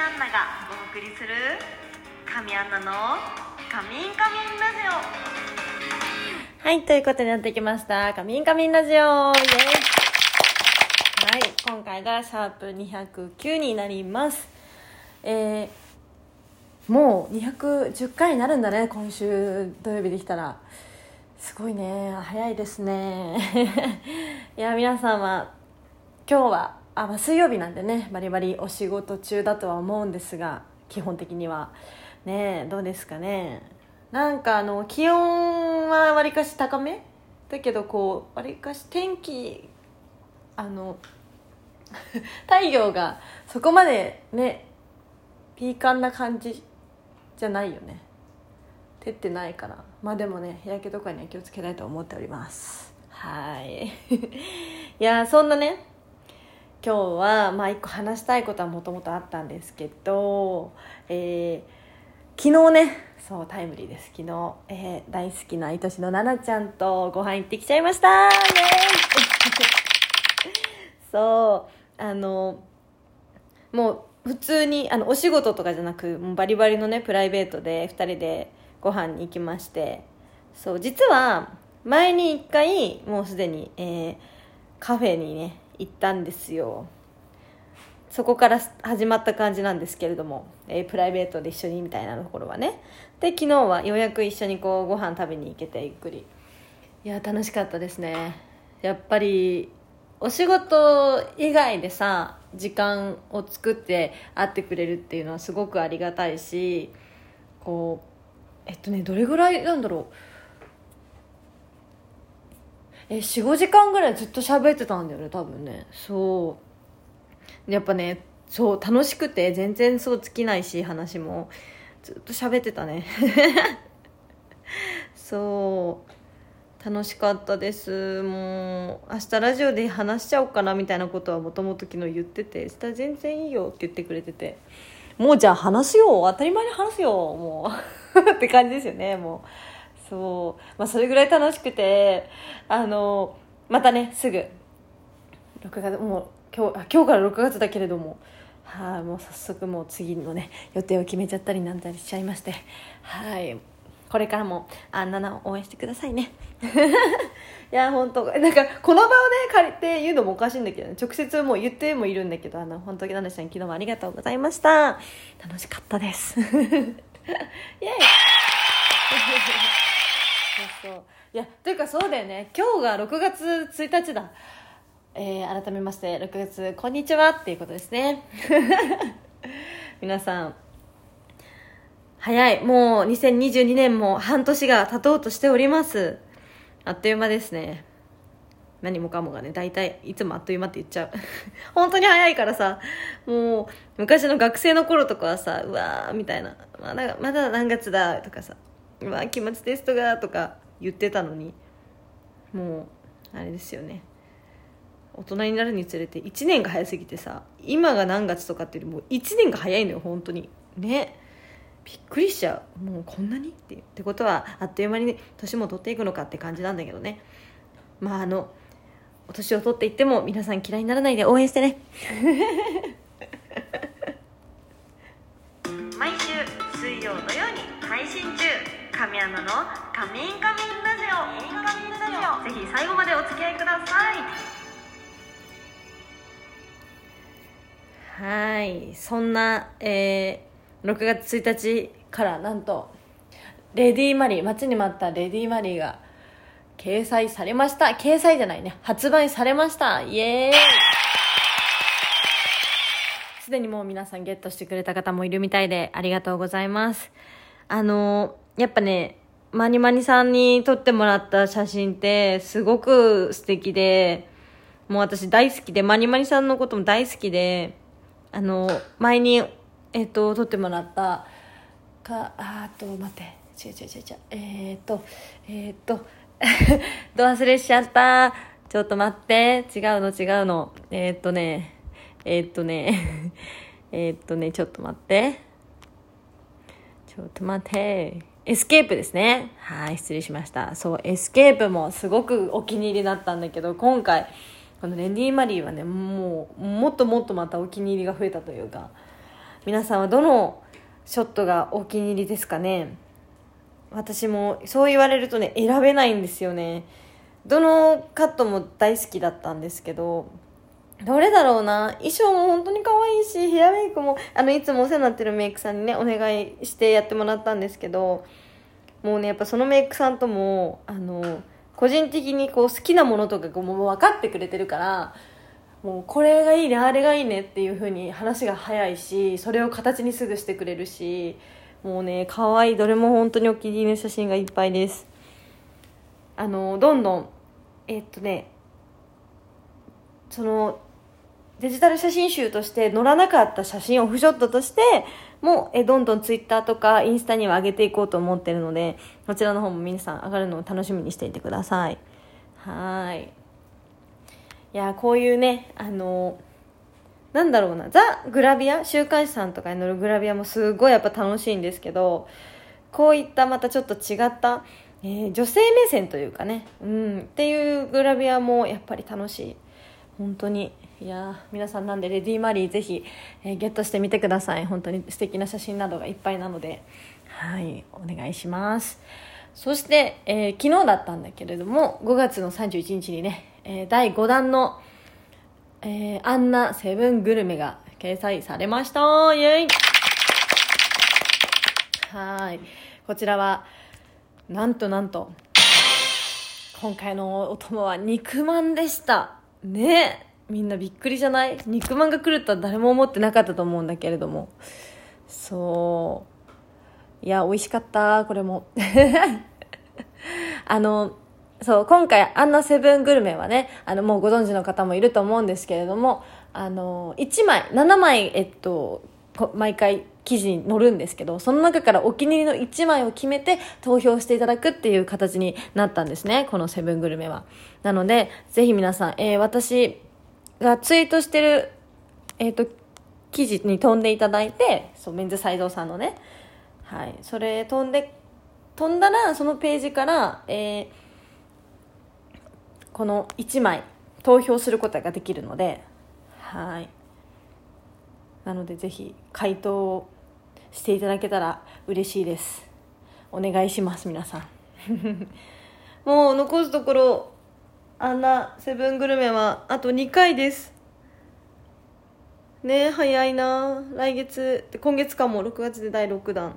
アンナがお送りする神アンナのカミンカミンラジオはい、ということになってきました。カミンカミンラジオイエイはい、今回がシャープ209になります。えー、もう210回になるんだね、今週土曜日できたら。すごいね、早いですね。いや、皆さんは、今日は、あ、まあ、水曜日なんでね、バリバリお仕事中だとは思うんですが、基本的には。ねどうですかね。なんかあの気温はわりかし高め？だけどこうわりかし天気あの 太陽がそこまでねピーカンな感じじゃないよね。照ってないから。まあでもね日焼けとかには気をつけたいと思っております。はい。いやそんなね今日はまあ一個話したいことはもともとあったんですけどえー昨日ねそうタイムリーです。昨日、えー、大好きな愛しの奈々ちゃんとご飯行ってきちゃいました。イエーイ。そうあのもう普通にあのお仕事とかじゃなくもうバリバリのねプライベートで2人でご飯に行きまして。そう実は前に1回もうすでに、えー、カフェにね行ったんですよ。そこから始まった感じなんですけれども、えー、プライベートで一緒にみたいなところはね。で昨日はようやく一緒にこうご飯食べに行けてゆっくり。いや楽しかったですね。やっぱりお仕事以外でさ時間を作って会ってくれるっていうのはすごくありがたいしこうえっとねどれぐらいなんだろう。え45時間ぐらいずっと喋ってたんだよね多分ね。そう。やっぱねそう楽しくて全然そう尽きないし話も。ずっと喋ってたね。そう。楽しかったです。もう明日ラジオで話しちゃおうかなみたいなことはもともと昨日言ってて「したら全然いいよ」って言ってくれてて。もうじゃあ話すよ。当たり前に話すよ。もう。って感じですよねもう。そう。まあそれぐらい楽しくてあのまたねすぐ。6月もう今日あ今日から6月だけれども。はい、もう早速もう次のね予定を決めちゃったりなんだりしちゃいまして。はい。これからもあんなな応援してくださいね。いや本当なんかこの場をね借りて言うのもおかしいんだけど、ね、直接もう言ってもいるんだけどあの本当にナナちゃん昨日もありがとうございました。楽しかったです。イエイ。そうそう。いやというかそうだよね。今日が6月1日だ。えー、改めまして6月こんにちはっていうことですね。皆さん。早い。もう2022年も半年が経とうとしております。あっという間ですね。何もかもがね大体いつもあっという間って言っちゃう。本当に早いからさ。もう昔の学生の頃とかはさうわーみたいな。まだまだ何月だとかさ。うわ期末テストがとか言ってたのにもうあれですよね。大人になるにつれて1年が早すぎてさ今が何月とかっていうよりも1年が早いのよ本当に。ね。びっくりしちゃう。もうこんなにってってことはあっという間に、ね、年も取っていくのかって感じなんだけどね。まああのお年を取っていっても皆さん嫌いにならないで応援してね。神アナの「カミンカミンラジオ」ぜひ最後までお付き合いください。はい。そんな、えー、6月1日からなんとレディー・マリー待ちに待ったレディー・マリーが掲載されました。掲載じゃないね。発売されました。イエーイ。すでにもう皆さんゲットしてくれた方もいるみたいでありがとうございます。あのやっぱねマニマニさんに撮ってもらった写真ってすごく素敵でもう私大好きでマニマニさんのことも大好きであの前にえっ、と撮ってもらったかあと待って違う違う違う違うえっ、ー、とえっ、とど忘れしちゃったちょっと待って違うの違うのえっとねえっとねえっとねちょっと待ってちょっと待って。エスケープですね。はい失礼しました。そうエスケープもすごくお気に入りだったんだけど今回このレディー・マリーはねもうもっともっとまたお気に入りが増えたというか皆さんはどのショットがお気に入りですかね？私もそう言われるとね選べないんですよね。どのカットも大好きだったんですけどどれだろうな？衣装も本当に可愛いしヘアメイクもあのいつもお世話になってるメイクさんにねお願いしてやってもらったんですけどもうねやっぱそのメイクさんともあの個人的にこう好きなものとかこうもう分かってくれてるからもうこれがいいねあれがいいねっていう風に話が早いしそれを形にすぐしてくれるしもうね可愛いどれも本当にお気に入りの写真がいっぱいです。あのどんどんえ、っとねそのデジタル写真集として載らなかった写真オフショットとしてもえどんどんツイッターとかインスタには上げていこうと思ってるのでこちらの方も皆さん上がるのを楽しみにしていてください。はい。いやこういうねあのなんだろうなザ・グラビア週刊誌さんとかに載るグラビアもすごいやっぱ楽しいんですけどこういったまたちょっと違った、えー、女性目線というかね、うん、っていうグラビアもやっぱり楽しい。本当に。いや皆さんなんでレディー・マリーぜひ、えー、ゲットしてみてください。本当に素敵な写真などがいっぱいなので。はいお願いします。そして、えー、昨日だったんだけれども5月の31日にねえー、第5弾の、えー、アンナセブングルメが掲載されました。イェイ。はい。こちらはなんとなんと今回のお供は肉まんでした。ね。みんなびっくりじゃない？肉まんが来るとは誰も思ってなかったと思うんだけれども。そう。いや美味しかったこれも。あのそう、今回、アンナセブングルメはね、あの、もうご存知の方もいると思うんですけれども、あの、1枚、7枚、えっと、毎回記事に載るんですけど、その中からお気に入りの1枚を決めて投票していただくっていう形になったんですね、このセブングルメは。なので、ぜひ皆さん、えー、私がツイートしてる、えっ、ー、と、記事に飛んでいただいて、そう、メンズサイドさんのね、はい、それ飛んで、飛んだら、そのページから、えー、この1枚投票することができるのではい。なのでぜひ回答をしていただけたら嬉しいです。お願いします皆さん。もう残すところあんなセブングルメはあと2回です。ね早いな。来月今月かも。6月で第6弾。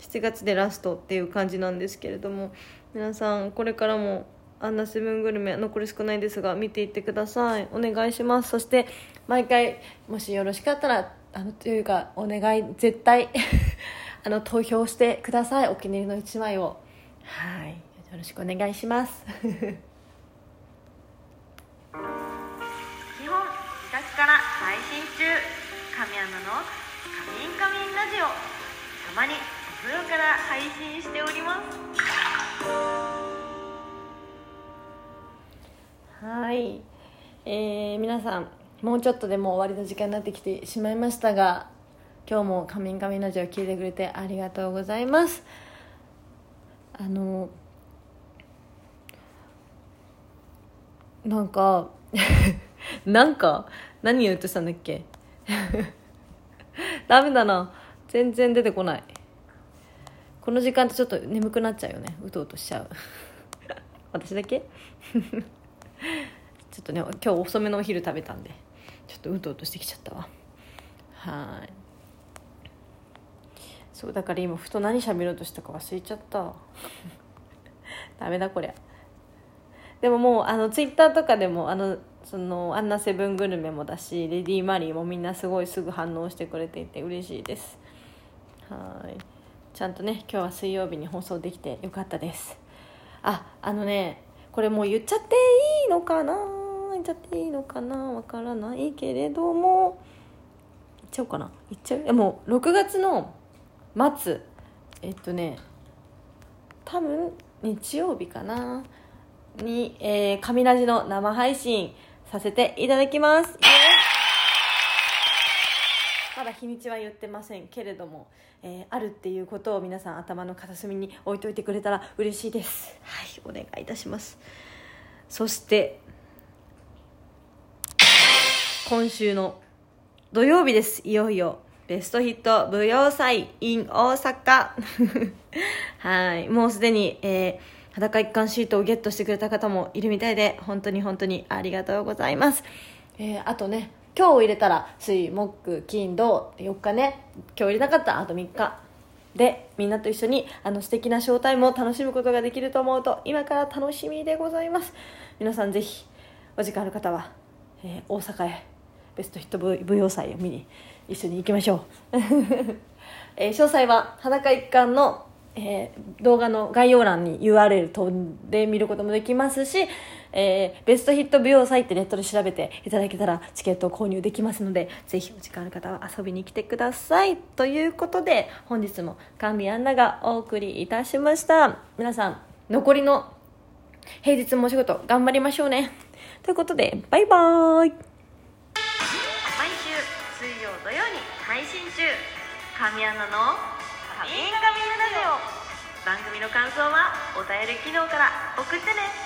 7月でラストっていう感じなんですけれども。皆さんこれからもアンナセブングルメ残り少ないですが見ていってください。お願いします。そして毎回もしよろしかったらあのというかお願い絶対 あの投票してください。お気に入りの1枚を。はい。よろしくお願いします。神アナの「カミンカミンラジオ」たまにお風呂から配信しております。はい、えー、皆さんもうちょっとでも終わりの時間になってきてしまいましたが今日も「カミンカミンラジオ」聞いてくれてありがとうございます。あのなんか なんか何言うとしたんだっけ？ダメだな。全然出てこない。この時間ってちょっと眠くなっちゃうよね。うとうとしちゃう。私だけ？ちょっとね今日遅めのお昼食べたんでちょっとうとうとしてきちゃったわ。はい。そうだから今ふと何喋ろうとしたか忘れちゃった。ダメだこりゃ。でももうあのツイッターとかでもあのそのアンナセブングルメもだしレディー・マリーもみんなすごいすぐ反応してくれていて嬉しいです。はい。ちゃんとね今日は水曜日に放送できてよかったです。ああのねこれもう言っちゃっていいのかな？言っちゃっていいのかな？わからないけれども。言っちゃおうかな。言っちゃう？もう6月の末。えっとね多分日曜日かな？に、えー、神ラジの生配信。させていただきます。まだ日にちは言ってませんけれども、えー、あるっていうことを皆さん頭の片隅に置いといてくれたら嬉しいです。はいお願いいたします。そして今週の土曜日です。いよいよベストヒット舞踊祭 in 大阪。はいもうすでに、えー、裸一貫シートをゲットしてくれた方もいるみたいで本当に本当にありがとうございます、えー、あとね今日を入れたら水木金土4日ね今日入れなかったあと3日。でみんなと一緒にあの素敵なショータイムを楽しむことができると思うと今から楽しみでございます。皆さんぜひお時間ある方は、えー、大阪へベストヒット舞踊祭を見に一緒に行きましょう、えー、詳細は裸一貫のえー、動画の概要欄に URL 飛んで見ることもできますし、えー、ベストヒット舞踊祭ってネットで調べていただけたらチケットを購入できますのでぜひお時間ある方は遊びに来てください。ということで本日も神アンナがお送りいたしました。皆さん残りの平日もお仕事頑張りましょうね。ということでバイバーイ。毎週水曜土曜に配信中。神アナのカミンカミンラジオ。番組の感想はお便り機能から送ってね。